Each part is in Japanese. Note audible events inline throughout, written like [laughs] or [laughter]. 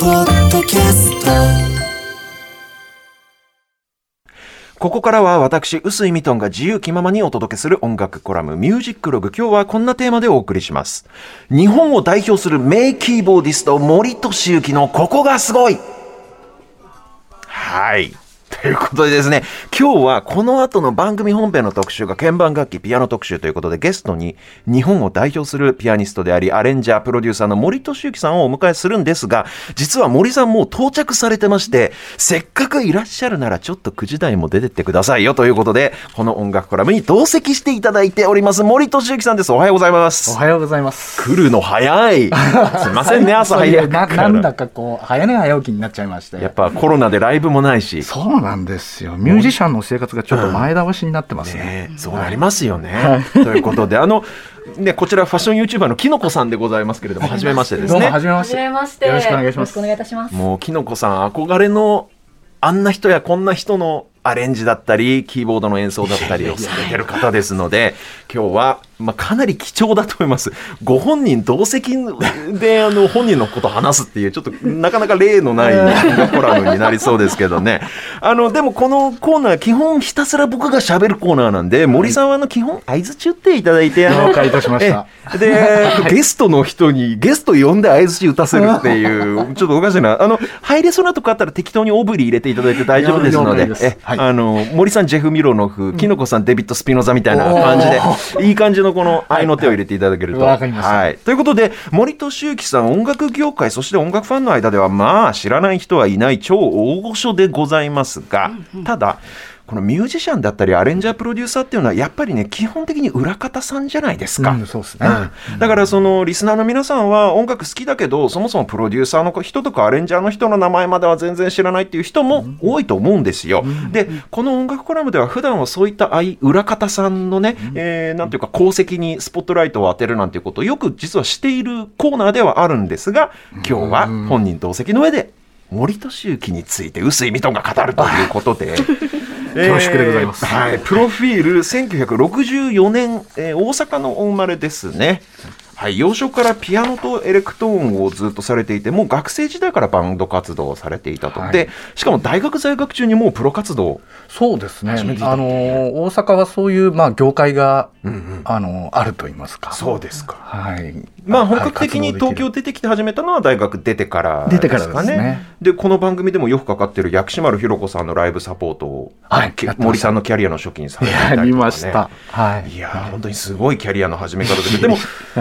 ポッドキャストここからは私、臼井ミトンが自由気ままにお届けする音楽コラム、ミュージックログ。今日はこんなテーマでお送りします。日本を代表する名キーボーディスト、森俊之のここがすごいはい。ということでですね、今日はこの後の番組本編の特集が鍵盤楽器ピアノ特集ということでゲストに日本を代表するピアニストでありアレンジャープロデューサーの森俊之さんをお迎えするんですが、実は森さんもう到着されてまして、せっかくいらっしゃるならちょっと9時台も出てってくださいよということで、この音楽コラムに同席していただいております森俊之さんです。おはようございます。おはようございます。来るの早い。すいませんね、[laughs] 朝早くな。なんだかこう早寝早起きになっちゃいまして。やっぱコロナでライブもないし。そうなんですよ。ミュージシャンの生活がちょっと前倒しになってますね。ねそうなりますよね。ということで、あの、ね、こちらファッション YouTuber のきのこさんでございますけれども、はじめましてですねどうもは。じめまして。めまして。よろしくお願いしますよろしくお願いいたします。もうきのこさん憧れのあんな人やこんな人のアレンジだったり、キーボードの演奏だったりをされてる方ですので、今日は、まあ、かなり貴重だと思います。ご本人同席で、あの、本人のことを話すっていう、ちょっとなかなか例のないコラムになりそうですけどね。あの、でもこのコーナー、基本ひたすら僕が喋るコーナーなんで、森さんはあの、基本合図中っていただいて、あの、いたしました。えで、ゲストの人に、ゲスト呼んで相づち打たせるっていう、ちょっとおかしいな。あの、入れそうなとこあったら適当にオブリ入れていただいて大丈夫ですので、え、はいあの、森さん、ジェフ・ミロノフ、キノコさん、デビッド・スピノザみたいな感じで、いい感じのこの愛の手を入れていただけると。わかりましたはい。ということで、森俊之さん、音楽業界、そして音楽ファンの間では、まあ、知らない人はいない超大御所でございますが、ただ、このミュージシャンだったりアレンジャープロデューサーっていうのはやっぱりね基本的に裏方さんじゃないですか。うんそうですね。うんだからそのリスナーの皆さんは音楽好きだけどそもそもプロデューサーの人とかアレンジャーの人の名前までは全然知らないっていう人も多いと思うんですよ。でこの音楽コラムでは普段はそういったあい裏方さんのね、えーなんていうか功績にスポットライトを当てるなんていうことをよく実はしているコーナーではあるんですが今日は本人同席の上で森俊之について臼井ミトンが語るということで。[laughs] 恐縮でございますえーはい、プロフィール1964年、えー大阪のお生まれですね。はい、幼少からピアノとエレクトーンをずっとされていて、もう学生時代からバンド活動をされていたと。はいで、しかも大学在学中にもうプロ活動。そうですね。あの大阪はそういうまあ業界があのあると言いますか。そうですか。はい。まあ本格的にはい東京出てきて始めたのは大学出てから出てからですねね。で、この番組でもよくかかってる薬師丸ひろ子さんのライブサポートを、けはい森さんのキャリアの初期にされていたりとか、やね。りました。はい。いやー本当にすごいキャリアの始め方で、でも、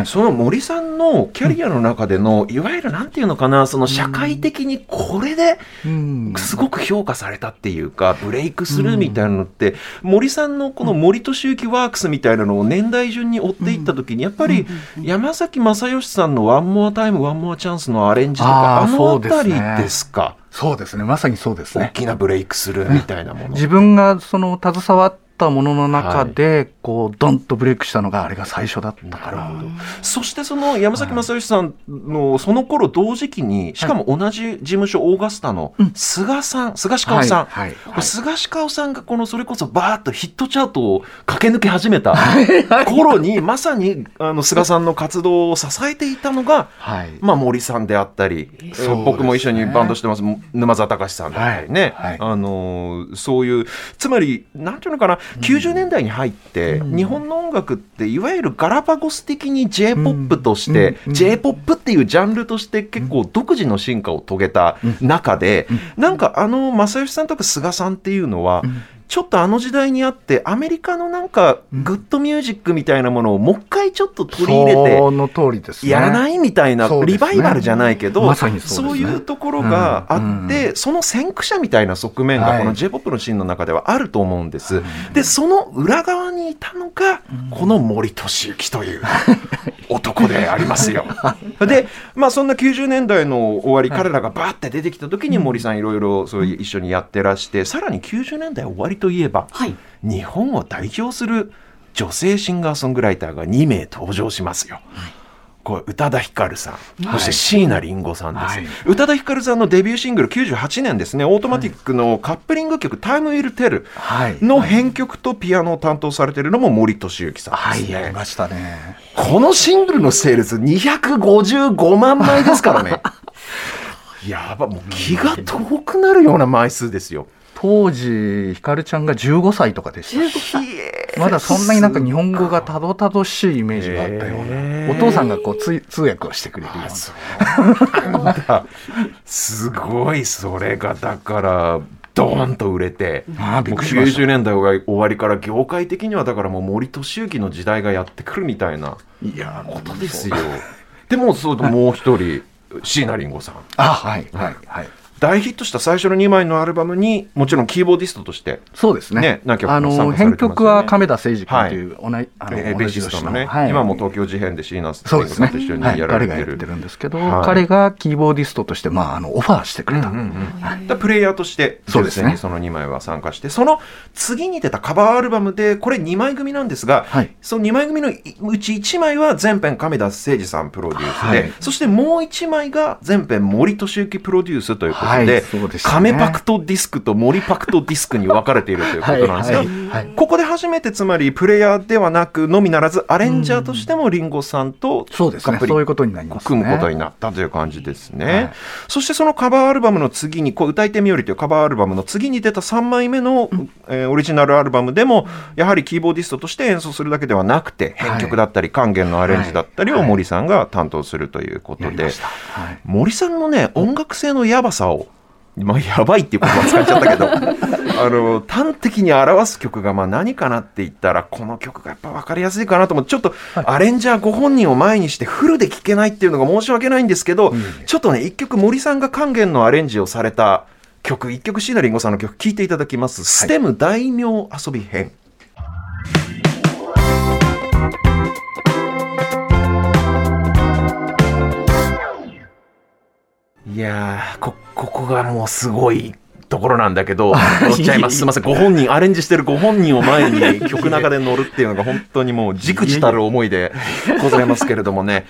そ [laughs] の森さんのキャリアの中での、いわゆるなんていうのかな、その社会的にこれでうん。すごく評価されたっていうか、ブレイクスルーみたいなのって、森さんのこの森俊之ワークスみたいなのを年代順に追っていったときに、やっぱり山崎正義さんの One more time, One more chance のアレンジとか、あのあたりねですか、そうですね。まさにそうですね。大きなブレイクスルーみたいなもの。自分がその携わったものの中で、こうドンとブレイクしたのがあれが最初だったから。そしてその山崎正義さんのその頃同時期に、しかも同じ事務所オーガスタのスガさん、スガシカオさん、はい。スガシカオさんがこのそれこそバーッとヒットチャートを駆け抜け始めた頃に、まさにあの菅さんの活動を支えていたのが、はい。まあ、森さんであったり、僕も一緒にバンドしてます沼澤隆さんだったりね、あのーそういうつまりなんていうのかな、90年代に入って、日本の音楽っていわゆるガラパゴス的に j p o p として、うん。j p o p っていうジャンルとして結構独自の進化を遂げた中で、なんかあの正義さんとか菅さんっていうのは、ちょっとあの時代にあってアメリカのなんかグッドミュージックみたいなものをもう一回ちょっと取り入れてその通りですね。やらないみたいな、リバイバルじゃないけど、そういうところがあって、その先駆者みたいな側面がはい。この J-POP のシーンの中ではあると思うんです。で、その裏側にいたのが、この森俊之という [laughs] 男でありますよ。で、まあそんな90年代の終わり、彼らがバーって出てきた時に森さんいろいろそういう一緒にやってらして、さらに90年代終わりといえば、はい。日本を代表する女性シンガーソングライターが2名登場しますよ。これ宇多田ヒカルさん、そして椎名林檎さんです、はい宇多田ヒカルさんのデビューシングル98年ですねオートマティックのカップリング曲「タイム・ウィル・テルはい。の編曲とピアノを担当されているのも森俊之さんはい、ですね、やりましたね。このシングルのセールス255万枚ですからね [laughs] やばもう気が遠くなるような枚数ですよ。当時ひかるちゃんが15歳とかでした。まだそんなになんか日本語がたどたどしいイメージがあったような、お父さんがこう通通訳をしてくれるような。[laughs] すごいそれがだからドーンと売れて。あーびっもうくりしました。90年代終わりから業界的にはだからもう森俊之の時代がやってくるみたいないやーことですよ。でもそうもう一人椎名林檎さん。あはい。はいはい大ヒットした最初の2枚のアルバムにもちろんキーボーディストとしてそうですね。ね何曲あも参の加されてますよね。編曲は亀田誠司君という、おなあのえーベーシストのね、はい。今も東京事変で椎名林そうですね。檎さんと一緒にはい、やられてる。彼がやってるんですけど、はい。彼がキーボーディストとして、まあ、あのオファーしてくれた、うんうんだプレイヤーとしてそうですね。その2枚は参加してその次に出たカバーアルバムでこれ2枚組なんですが、はい。その2枚組のうち1枚は全編亀田誠司さんプロデュースで、はい。そしてもう1枚が全編森俊之プロデュースということで、はいでね。亀パクトディスクと森パクトディスクに分かれているということなんですが、はいはいはい。ここで初めてつまりプレイヤーではなくのみならずアレンジャーとしてもリンゴさんとそうですね。がっぷりそういうことになりますね。組むことになったという感じですね、はい。そしてそのカバーアルバムの次にこう歌い手みよりというカバーアルバムの次に出た3枚目の、えーオリジナルアルバムでもやはりキーボーディストとして演奏するだけではなくて編曲だったり管弦のアレンジだったりを森さんが担当するということで、森さんのね音楽性のやばさをまあ、やばいっていう言葉使っちゃったけど [laughs] あの端的に表す曲がまあ何かなって言ったらこの曲がやっぱ分かりやすいかなと思ってちょっとアレンジャーご本人を前にしてフルで聴けないっていうのが申し訳ないんですけど、ちょっとね一曲森さんが管弦のアレンジをされた曲一曲椎名林檎さんの曲聴いていただきます「ステム大名遊び編」いやーこここがもうすごいところなんだけど [laughs] 乗っちゃいます [laughs] すみませんご本人アレンジしてるご本人を前に [laughs] 曲中で乗るっていうのが本当にもうじくじたる思いでございますけれどもね。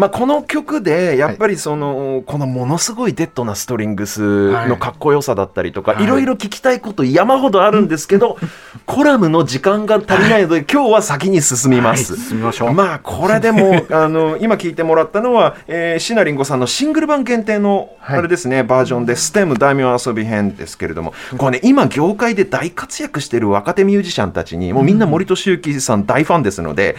まあ、この曲でやっぱりその、このものすごいデッドなストリングスのかっこよさだったりとか、はい。いろいろ聞きたいこと山ほどあるんですけど、コラムの時間が足りないので、今日は先に進みます。はい進みましょう。まあこれでも [laughs] あの今聞いてもらったのは、えー、シナリンゴさんのシングル版限定のはい。あれですね、バージョンで「ステム大名遊び編」ですけれども。これね今業界で大活躍している若手ミュージシャンたちにもうみんな森俊之さん大ファンですので、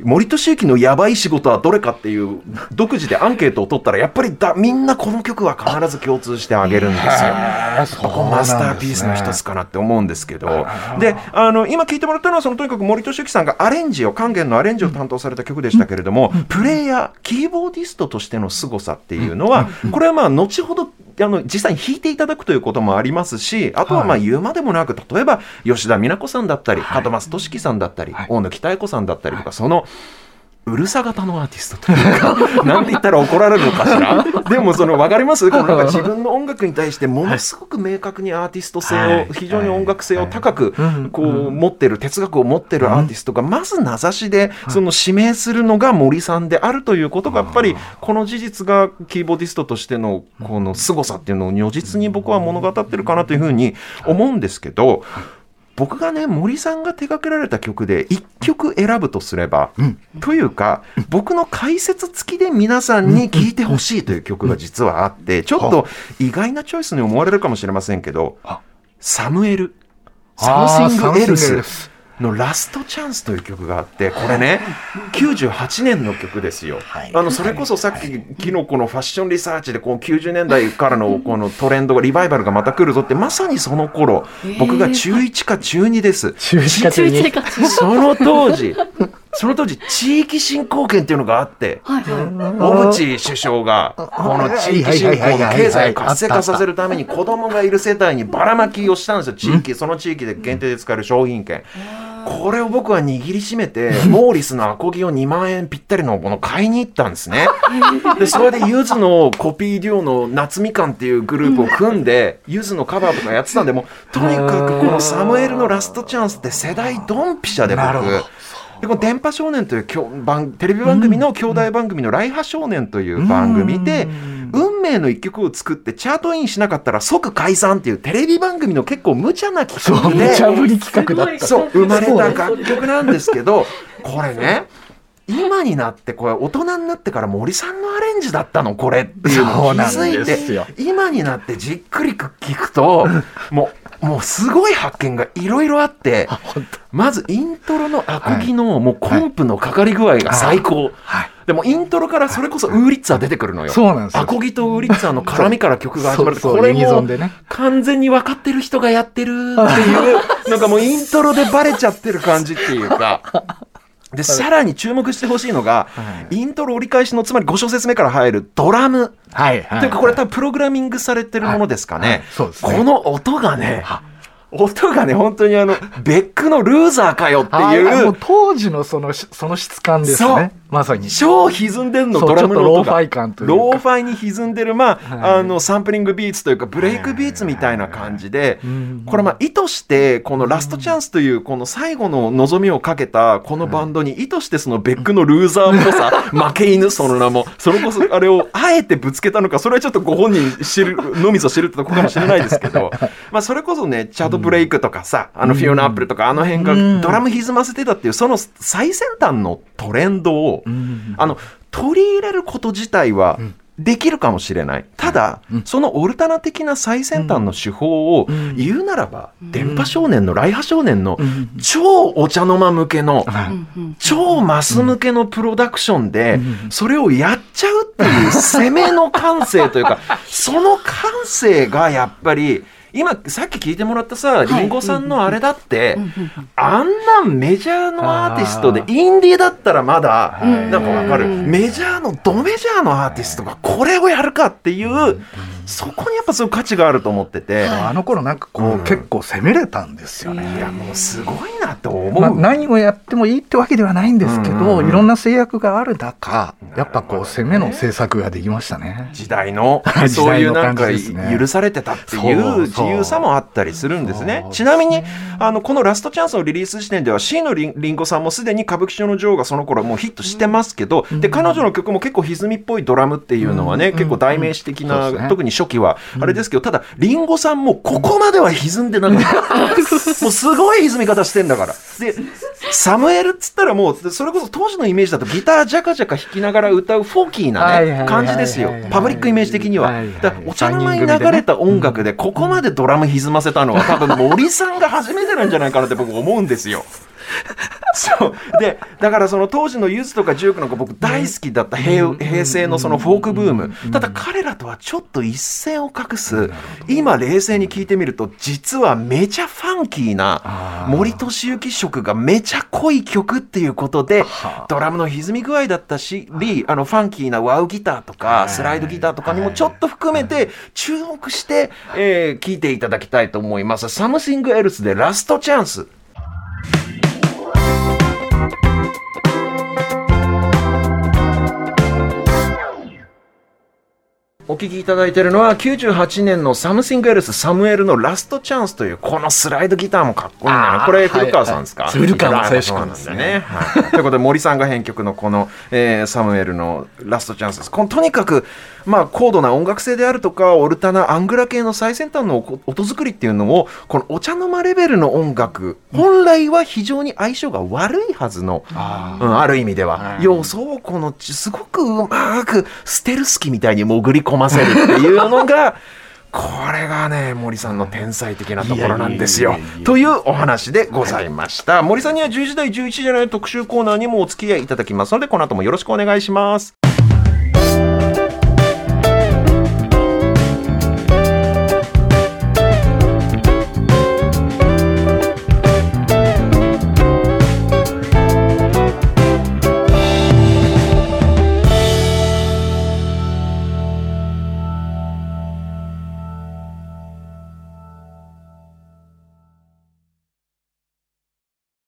森俊之のやばい仕事はどれかっていう独自でアンケートを取ったらやっぱりだみんなこの曲は必ず共通してあげるんですよ。ここマスターピースの一つかなって思うんですけど、であの今聞いてもらったのはそのとにかく森俊之さんがアレンジを管弦のアレンジを担当された曲でしたけれども、プレイヤーキーボーディストとしての凄さっていうのは、これはまあ後ほどあの実際に弾いていただくということもありますしあとはまあ言うまでもなく例えば吉田美奈子さんだったり、門松俊樹さんだったり、はい。大野木妙子さんだったりとか、そのうるさ型のアーティストというか、[laughs] なんて言ったら怒られるのかしら？[laughs] でもその分かります？このなんか自分の音楽に対してものすごく明確にアーティスト性を、はい。非常に音楽性を高くはい。こう持ってる哲学を持ってるアーティストがまず名指しでその指名するのが森さんであるということがやっぱりこの事実がキーボーディストとしてのこの凄さっていうのを如実に僕は物語ってるかなというふうに思うんですけど。僕がね森さんが手掛けられた曲で1曲選ぶとすれば、というか僕の解説付きで皆さんに聴いてほしいという曲が実はあってちょっと意外なチョイスに思われるかもしれませんけどあサムエル Something ELse の Last Chance という曲があってこれね98年の曲ですよ。はい。あのそれこそさっき昨日このファッションリサーチでこの90年代からのこのトレンドがリバイバルがまた来るぞってまさにその頃僕が中1か中2です。中1か中中21か中2その当時その当時地域振興券っていうのがあってはい。は小渕首相がこの地域振興の経済を活性化させるために子供がいる世帯にばらまきをしたんですよ。地域その地域で限定で使える商品券これを僕は握りしめて [laughs] モーリスのアコギを2万円ぴったりのものを買いに行ったんですね。でそれでゆずのコピーデュオの夏みかんっていうグループを組んでゆずのカバーとかやってたんでもうとにかくこのサムエルのラストチャンスって世代ドンピシャで僕なるほどでこの電波少年というきょ番テレビ番組の兄弟番組の「ライハ少年」という番組で運命の一曲を作ってチャートインしなかったら即解散っていうテレビ番組の結構無茶な企そう画で無茶ぶり企画だった。そう生まれた楽曲なんですけどこれね今になってこれ大人になってから森さんのアレンジだったの？これっていうのを気づいて今になってじっくり聞くと [laughs] もうもうすごい発見がいろいろあってまずイントロのアコギのもうコンプのかかり具合が最高。はい。でもイントロからそれこそウーリッツァー出てくるのよ。そうなんですよアコギとウーリッツァーの絡みから曲が始まるこれも完全に分かってる人がやってるっていう、[laughs] なんかもうイントロでバレちゃってる感じっていうか。で、さらに注目してほしいのが、イントロ折り返しの、つまり5小節目から入るドラム。はい。はい。というか、これ多分プログラミングされてるものですかね。ねこの音がね、音がね、本当にあの、ベックの Loser かよってあいう当時のそのしその質感ですね。まさに。超歪んでんの、ドラムのローファイ感というか。ローファイに歪んでる、まあ、はい。あの、サンプリングビーツというか、ブレイクビーツみたいな感じでん、これまあ、意図して、この Last Chance という、この最後の望みをかけた、このバンドに、意図してそのベックの Loser っぽさ、[laughs] 負け犬、その名も、それこそ、あれを、あえてぶつけたのか、それはちょっとご本人知る、のみぞ知るってとこかもしれないですけど、[laughs] まあ、それこそね、チャドブレイクとかさ、あの、フィオナアップルとか、あの辺がうん。ドラム歪ませてたっていう、その最先端のトレンドを、んあの、取り入れること自体はできるかもしれない。ただ、そのオルタナ的な最先端の手法をん。言うならば、電波少年の来波少年のん。超お茶の間向けの、はい。超マス向けのプロダクションで、それをやっちゃうっていう攻めの感性というか、[laughs] その感性がやっぱり、今、さっき聞いてもらったさ、リンゴさんのあれだって、あんなんメジャーのアーティストでインディーだったらまだ、いなんかわかる。うん。メジャーの、ドメジャーのアーティストがこれをやるかっていう、そこにやっぱそういう価値があると思ってて、あの頃なんかこう、うん。結構攻めれたんですよね。いや、もうすごいなと思う。まあ、何をやってもいいってわけではないんですけど、うん。うんいろんな制約がある中、やっぱこう攻めの制作ができましたね。時代の [laughs] はいそういうなんか許されてたっていそうう。自由さもあったりするんですね。そうちなみにあのこのラストチャンスのリリース時点では C のりんりんごさんもすでに歌舞伎町の女王がその頃もうヒットしてますけど、で彼女の曲も結構歪みっぽいドラムっていうのはね、結構代名詞的な、そうですね。特に初期は。あれですけど、ただりんごさんもここまでは歪んでなかった。[laughs] もうすごい歪み方してんだから。でサムエルっつったらもうそれこそ当時のイメージだとギタージャカジャカ弾きながら歌うフォーキーなね感じですよ。パブリックイメージ的には。だお茶の間に流れた音楽でここまでドラム歪ませたのは多分森さんが初めてなんじゃないかなって僕思うんですよ。そう。でだからその当時のユズとかジュークなんか僕大好きだった平平成のそのフォークブーム。ただ彼らとはちょっと一線を画す。今冷静に聞いてみると実はめちゃファンキーな森俊之色がめちゃ濃い曲っていうことではあ。ドラムの歪み具合だったしあのファンキーなワウギターとかスライドギターとかにもちょっと含めて注目して、えー聞いていただきたいと思います。Something Else でラストチャンス。お聞きいただいているのは98年のサムシングエルスサムエルのラストチャンスというこのスライドギターもかっこいいな。これ古川さんですか、はいはい古川そう正史君ですねなんだね。はい、ということで森さんが編曲のこの、えーサムエルのラストチャンスです。このとにかくまあ高度な音楽性であるとかオルタナアングラ系の最先端の音音作りっていうのをこのお茶の間レベルの音楽本来は非常に相性が悪いはずのあうん、ある意味では、はい。要素をこのちすごくうまくステルス機みたいに潜り込ませるっていうのが [laughs] これがね森さんの天才的なところなんですよ。というお話でございました、森さんには10時台11時じゃない特集コーナーにもお付き合いいただきますのでこの後もよろしくお願いします